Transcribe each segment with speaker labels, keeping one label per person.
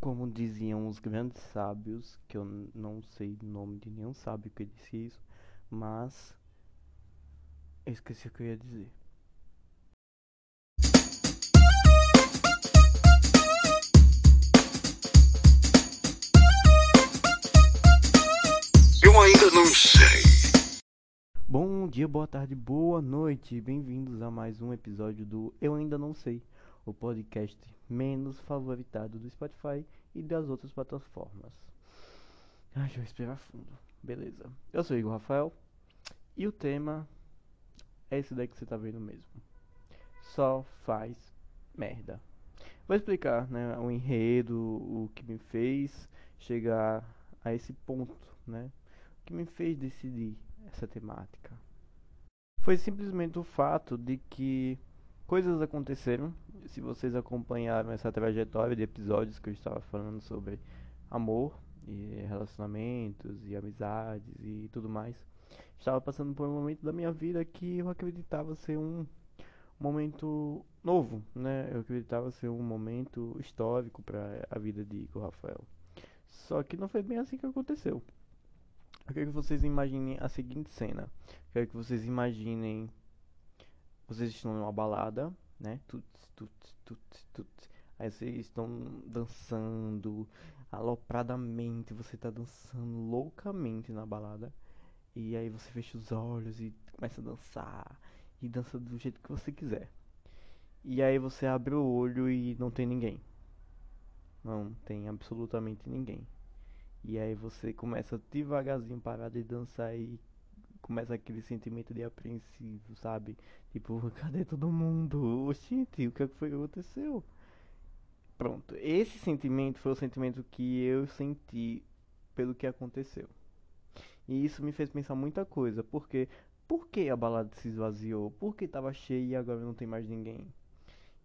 Speaker 1: Como diziam os grandes sábios, que eu não sei o nome de nenhum sábio que disse isso, mas eu esqueci o que eu ia dizer.
Speaker 2: Eu ainda não sei.
Speaker 1: Bom dia, boa tarde, boa noite. Bem-vindos a mais um episódio do Eu Ainda Não Sei, o podcast menos favoritado do Spotify e das outras plataformas. Ai, deixa eu respirar fundo. Beleza. Eu sou Igor Rafael e o tema é esse daí que você tá vendo mesmo. Só faz merda. Vou explicar, né, o enredo, o que me fez chegar a esse ponto, né? O que me fez decidir essa temática. Foi simplesmente o fato de que coisas aconteceram. Se vocês acompanharam essa trajetória de episódios que eu estava falando sobre amor e relacionamentos e amizades e tudo mais, estava passando por um momento da minha vida que eu acreditava ser um momento novo, né? Eu acreditava ser um momento histórico para a vida de Igor Rafael. Só que não foi bem assim que aconteceu. Eu quero que vocês imaginem a seguinte cena. Eu quero que vocês imaginem vocês estão numa balada, né? Tuts, tuts, tuts, tuts. Aí vocês estão dançando alopradamente, você tá dançando loucamente na balada. E aí você fecha os olhos e começa a dançar. E dança do jeito que você quiser. E aí você abre o olho e não tem ninguém. Não tem absolutamente ninguém. E aí você começa devagarzinho parar de dançar e começa aquele sentimento de apreensivo, sabe? Tipo, cadê todo mundo? Oxente, o que é foi que aconteceu? Pronto, esse sentimento foi o sentimento que eu senti pelo que aconteceu. E isso me fez pensar muita coisa, porque por que a balada se esvaziou? Por que estava cheia e agora não tem mais ninguém?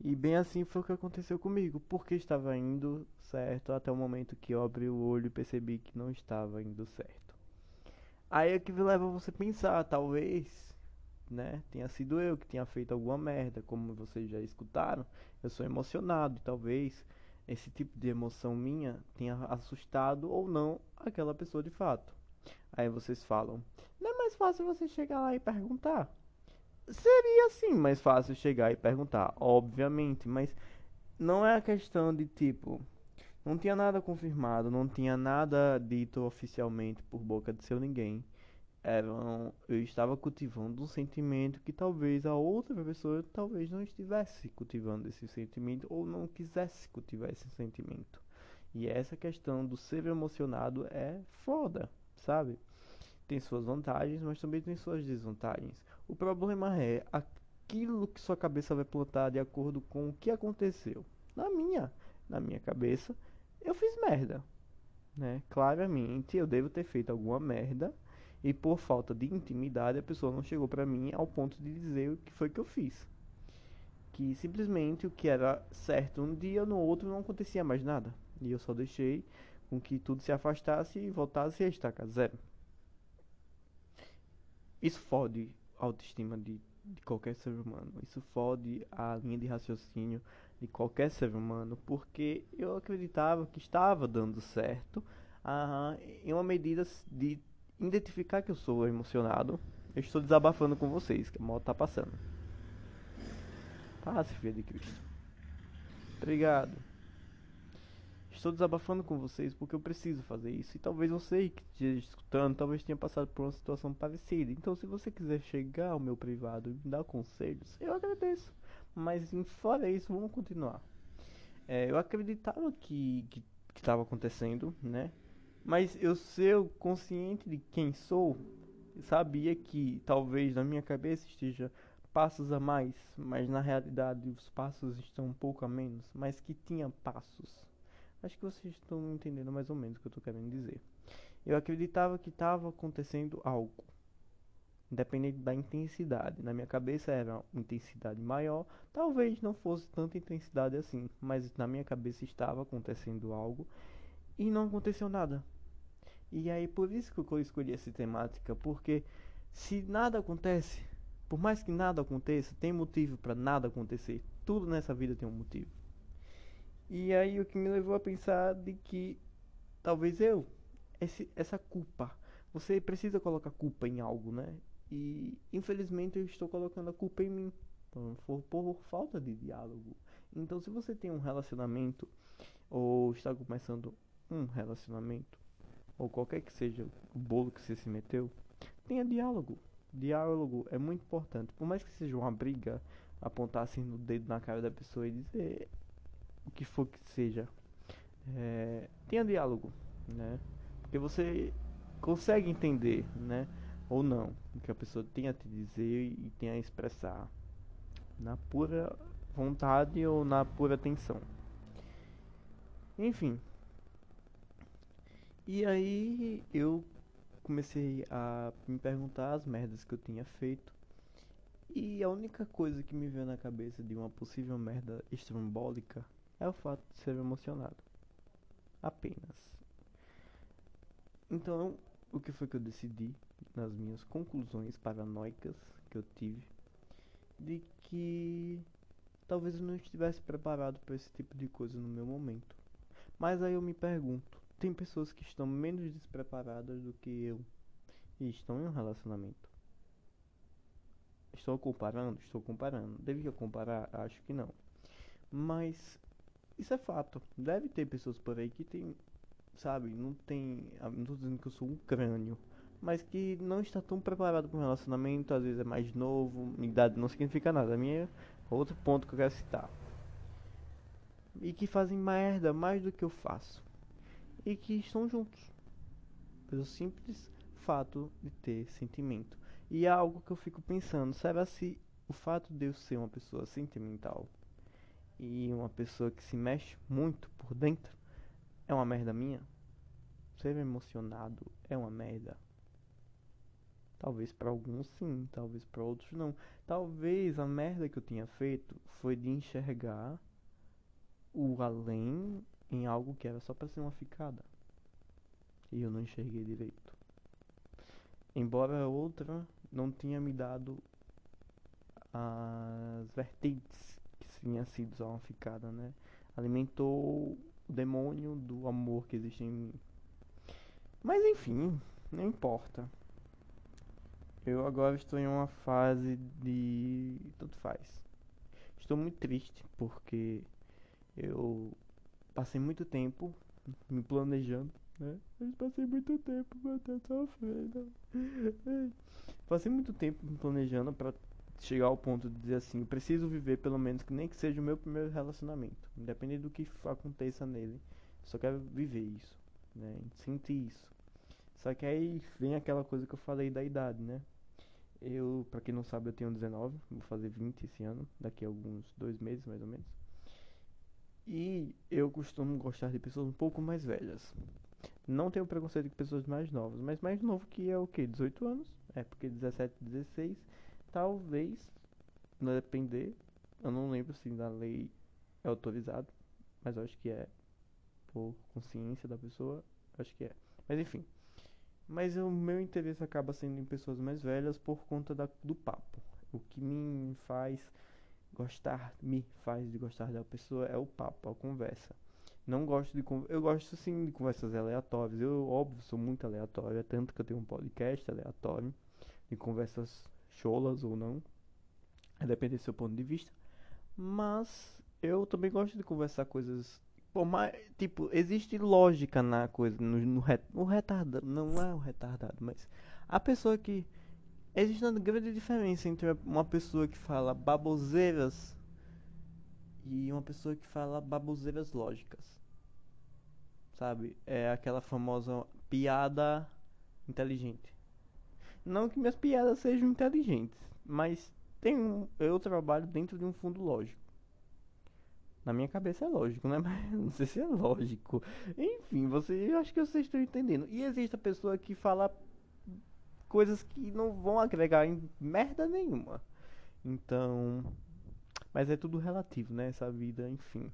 Speaker 1: E bem assim foi o que aconteceu comigo, porque estava indo certo até o momento que eu abri o olho e percebi que não estava indo certo. Aí é que leva você a pensar, talvez, né, tenha sido eu que tenha feito alguma merda, como vocês já escutaram, eu sou emocionado e talvez esse tipo de emoção minha tenha assustado ou não aquela pessoa de fato. Aí vocês falam, não é mais fácil você chegar lá e perguntar? Seria sim mais fácil chegar e perguntar, obviamente, mas não é a questão de tipo, não tinha nada confirmado, não tinha nada dito oficialmente por boca de seu ninguém. Eu estava cultivando um sentimento que talvez a outra pessoa talvez não estivesse cultivando esse sentimento ou não quisesse cultivar esse sentimento. E essa questão do ser emocionado é foda, sabe? Tem suas vantagens, mas também tem suas desvantagens. O problema é aquilo que sua cabeça vai plantar de acordo com o que aconteceu. Na minha, na minha cabeça, eu fiz merda, né? Claramente eu devo ter feito alguma merda e por falta de intimidade a pessoa não chegou para mim ao ponto de dizer o que foi que eu fiz. Que simplesmente o que era certo um dia no outro não acontecia mais nada. E eu só deixei com que tudo se afastasse e voltasse a estacar zero. Isso fode a autoestima de, de qualquer ser humano. Isso fode a linha de raciocínio de qualquer ser humano, porque eu acreditava que estava dando certo uh, em uma medida de identificar que eu sou emocionado. Eu estou desabafando com vocês, que a moto tá passando. Passe, filha de Cristo. Obrigado. Estou desabafando com vocês porque eu preciso fazer isso. E talvez você que esteja escutando, talvez tenha passado por uma situação parecida. Então, se você quiser chegar ao meu privado e me dar conselhos, eu agradeço. Mas, fora isso, vamos continuar. É, eu acreditava que estava acontecendo, né? Mas eu ser consciente de quem sou, sabia que talvez na minha cabeça esteja passos a mais, mas na realidade os passos estão um pouco a menos, mas que tinha passos. Acho que vocês estão entendendo mais ou menos o que eu estou querendo dizer. Eu acreditava que estava acontecendo algo, independente da intensidade. Na minha cabeça era uma intensidade maior, talvez não fosse tanta intensidade assim, mas na minha cabeça estava acontecendo algo e não aconteceu nada. E aí por isso que eu escolhi essa temática, porque se nada acontece, por mais que nada aconteça, tem motivo para nada acontecer. Tudo nessa vida tem um motivo. E aí o que me levou a pensar de que talvez eu, esse, essa culpa, você precisa colocar culpa em algo, né? E infelizmente eu estou colocando a culpa em mim, por, por falta de diálogo. Então se você tem um relacionamento ou está começando um relacionamento ou qualquer que seja o bolo que você se meteu, tenha diálogo. Diálogo é muito importante. Por mais que seja uma briga, apontar assim no dedo na cara da pessoa e dizer o que for que seja. É, tenha diálogo, né? Porque você consegue entender, né? Ou não, o que a pessoa tem a te dizer e tem a expressar. Na pura vontade ou na pura tensão. Enfim. E aí eu comecei a me perguntar as merdas que eu tinha feito. E a única coisa que me veio na cabeça de uma possível merda estrombólica é o fato de ser emocionado. Apenas. Então, o que foi que eu decidi nas minhas conclusões paranoicas que eu tive de que talvez eu não estivesse preparado para esse tipo de coisa no meu momento. Mas aí eu me pergunto, tem pessoas que estão menos despreparadas do que eu e estão em um relacionamento. Estou comparando? Estou comparando. Devia comparar? Acho que não. Mas isso é fato. Deve ter pessoas por aí que tem, sabe, não tem, ah, não estou dizendo que eu sou um crânio, mas que não está tão preparado para um relacionamento, às vezes é mais novo, idade não significa nada. A minha outro ponto que eu quero citar. E que fazem merda mais do que eu faço e que estão juntos. Pelo simples fato de ter sentimento. E é algo que eu fico pensando, será se o fato de eu ser uma pessoa sentimental e uma pessoa que se mexe muito por dentro é uma merda minha? Ser emocionado é uma merda. Talvez para alguns sim, talvez para outros não. Talvez a merda que eu tinha feito foi de enxergar o além em algo que era só para ser uma ficada. E eu não enxerguei direito. Embora a outra não tinha me dado as vertentes que tinha sido só uma ficada, né? Alimentou o demônio do amor que existe em mim. Mas enfim, não importa. Eu agora estou em uma fase de. Tudo faz. Estou muito triste porque eu passei muito tempo me planejando, né? Eu passei muito tempo até sofrendo. Passei muito tempo me planejando para chegar ao ponto de dizer assim, eu preciso viver pelo menos que nem que seja o meu primeiro relacionamento, independente do que aconteça nele. Só quero viver isso, né? Sentir isso. Só que aí vem aquela coisa que eu falei da idade, né? Eu, pra quem não sabe, eu tenho 19, vou fazer 20 esse ano, daqui a alguns dois meses mais ou menos. E eu costumo gostar de pessoas um pouco mais velhas. Não tenho preconceito com pessoas mais novas, mas mais novo que é o que? 18 anos? É, porque 17, 16, talvez, não depender, eu não lembro se na lei é autorizado, mas eu acho que é por consciência da pessoa, acho que é. Mas enfim. Mas o meu interesse acaba sendo em pessoas mais velhas por conta da, do papo. O que me faz gostar, me faz de gostar da pessoa é o papo, a conversa. Não gosto de eu gosto sim de conversas aleatórias. Eu óbvio sou muito aleatório, é tanto que eu tenho um podcast aleatório de conversas cholas ou não. Depender do seu ponto de vista. Mas eu também gosto de conversar coisas Tipo, existe lógica na coisa, no, no retardado, não é o retardado, mas a pessoa que. Existe uma grande diferença entre uma pessoa que fala baboseiras e uma pessoa que fala baboseiras lógicas. Sabe? É aquela famosa piada inteligente. Não que minhas piadas sejam inteligentes, mas tem um, eu trabalho dentro de um fundo lógico. Na minha cabeça é lógico, né? Mas não sei se é lógico. Enfim, você, eu acho que vocês estão entendendo. E existe a pessoa que fala coisas que não vão agregar em merda nenhuma. Então, mas é tudo relativo, né? Essa vida, enfim.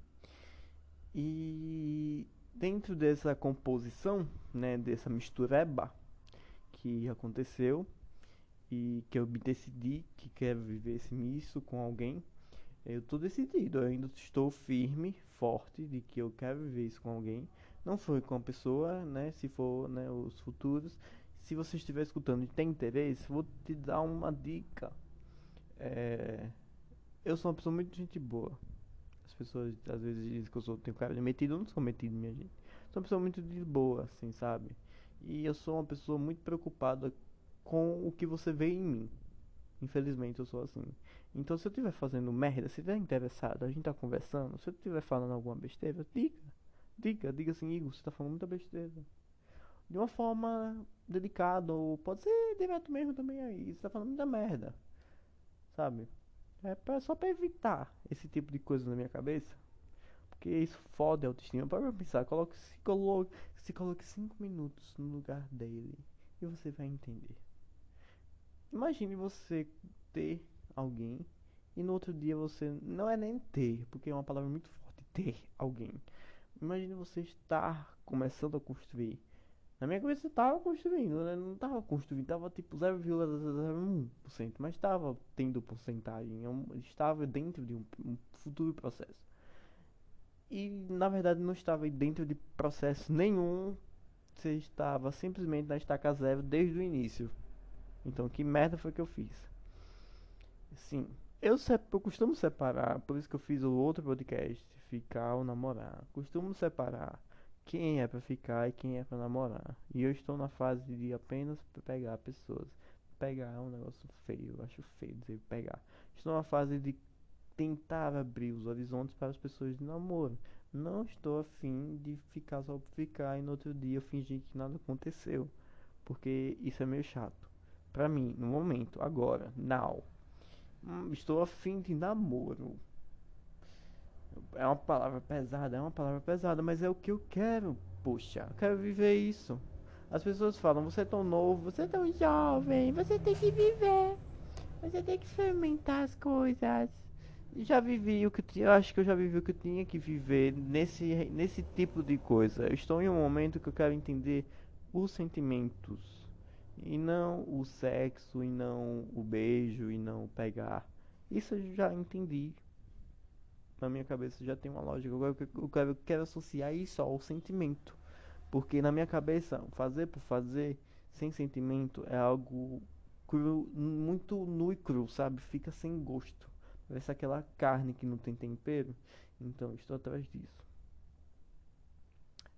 Speaker 1: E dentro dessa composição, né, dessa mistureba que aconteceu e que eu me decidi que quero viver esse misto com alguém, eu tô decidido, eu ainda estou firme, forte de que eu quero viver isso com alguém. Não foi com a pessoa, né? Se for, né, os futuros. Se você estiver escutando e tem interesse, vou te dar uma dica. É, eu sou uma pessoa muito gente boa. As pessoas às vezes dizem que eu sou, tenho cara de metido, eu não sou metido, minha gente. Sou uma pessoa muito de boa, assim, sabe? E eu sou uma pessoa muito preocupada com o que você vê em mim. Infelizmente eu sou assim. Então se eu estiver fazendo merda, se estiver interessado, a gente tá conversando, se eu estiver falando alguma besteira, diga. Diga, diga assim, Igor, você tá falando muita besteira. De uma forma delicada, ou pode ser direto mesmo também aí. Você tá falando muita merda. Sabe? É pra, só pra evitar esse tipo de coisa na minha cabeça. Porque isso fode a autoestima. Para pensar, coloque, se, coloque, se coloque 5 minutos no lugar dele. E você vai entender. Imagine você ter alguém e no outro dia você. Não é nem ter, porque é uma palavra muito forte. Ter alguém. Imagine você estar começando a construir. Na minha cabeça eu tava construindo, né? Não tava construindo, tava tipo 0,01%, mas estava tendo porcentagem, eu estava dentro de um, um, futuro processo. E na verdade não estava dentro de processo nenhum, você estava simplesmente na estaca zero desde o início. Então que merda foi que eu fiz? Sim, eu, eu costumo separar, por isso que eu fiz o outro podcast, ficar ou namorar. Costumo separar quem é para ficar e quem é para namorar. E eu estou na fase de apenas pegar pessoas. Pegar é um negócio feio, eu acho feio dizer pegar. Estou na fase de tentar abrir os horizontes para as pessoas de namoro. Não estou afim de ficar só por ficar e no outro dia fingir que nada aconteceu. Porque isso é meio chato. Pra mim, no momento, agora, now. Hum, estou afim de namoro. É uma palavra pesada, é uma palavra pesada, mas é o que eu quero. Puxa, eu quero viver isso. As pessoas falam, você é tão novo, você é tão jovem, você tem que viver. Você tem que experimentar as coisas. Já vivi o que eu acho que eu já vivi o que eu tinha que viver nesse nesse tipo de coisa. Eu estou em um momento que eu quero entender os sentimentos e não o sexo e não o beijo e não o pegar. Isso eu já entendi na minha cabeça já tem uma lógica. Agora eu quero, eu quero associar isso ao sentimento. Porque na minha cabeça, fazer por fazer sem sentimento é algo cru, muito nu e cru, sabe? Fica sem gosto. Parece aquela carne que não tem tempero. Então, estou atrás disso.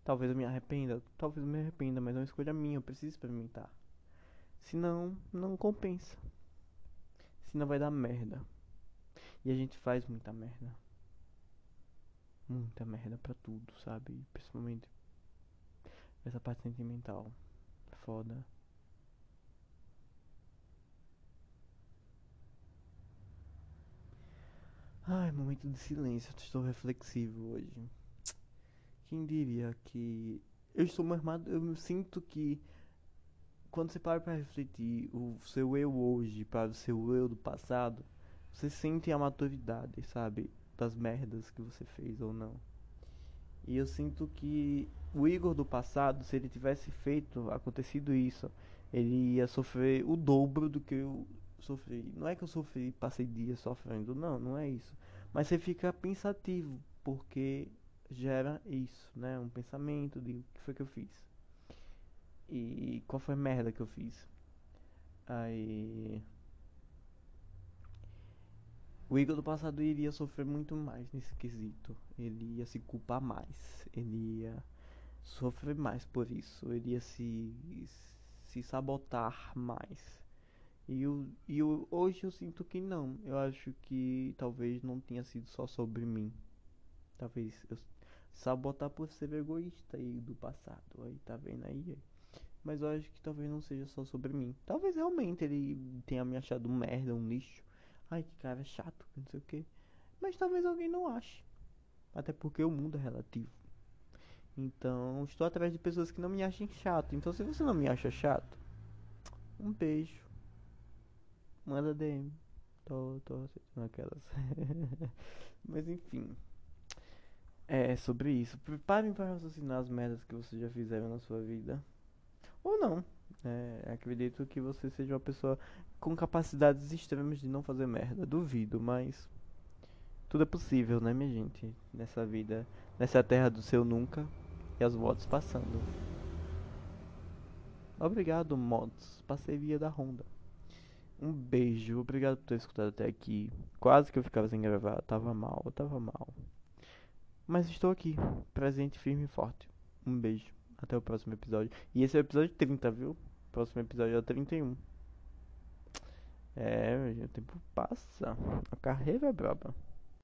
Speaker 1: Talvez eu me arrependa, talvez eu me arrependa, mas é uma escolha minha, eu preciso experimentar. Senão, não compensa. Senão vai dar merda. E a gente faz muita merda muita merda pra tudo, sabe? Principalmente essa parte sentimental. Foda. Ai, momento de silêncio, estou reflexivo hoje. Quem diria que eu estou armado, eu me sinto que quando você para para refletir o seu eu hoje para o seu eu do passado, você sente a maturidade, sabe? das merdas que você fez ou não. E eu sinto que o Igor do passado, se ele tivesse feito, acontecido isso, ele ia sofrer o dobro do que eu sofri. Não é que eu sofri, passei dias sofrendo, não, não é isso. Mas você fica pensativo, porque gera isso, né? Um pensamento de o que foi que eu fiz. E qual foi a merda que eu fiz. Aí o Igor do passado iria sofrer muito mais nesse quesito. Ele ia se culpar mais. Ele ia sofrer mais por isso. Ele ia se, se sabotar mais. E, eu, e eu, hoje eu sinto que não. Eu acho que talvez não tenha sido só sobre mim. Talvez eu sabotar por ser egoísta aí do passado. Aí tá vendo aí? Mas eu acho que talvez não seja só sobre mim. Talvez realmente ele tenha me achado um merda, um lixo. Ai, que cara chato, não sei o que. Mas talvez alguém não ache. Até porque o mundo é relativo. Então, estou atrás de pessoas que não me achem chato. Então, se você não me acha chato, um beijo. Manda DM. Tô, tô aceitando aquelas. Mas enfim. É sobre isso. Preparem para raciocinar as merdas que vocês já fizeram na sua vida. Ou não. É, acredito que você seja uma pessoa com capacidades extremas de não fazer merda. Duvido, mas Tudo é possível, né, minha gente? Nessa vida, nessa terra do seu nunca e as motos passando. Obrigado, motos, parceria da Honda. Um beijo, obrigado por ter escutado até aqui. Quase que eu ficava sem gravar, tava mal, tava mal. Mas estou aqui, presente, firme e forte. Um beijo, até o próximo episódio. E esse é o episódio 30, viu? Próximo episódio é o 31. É, o tempo passa. A carreira é braba.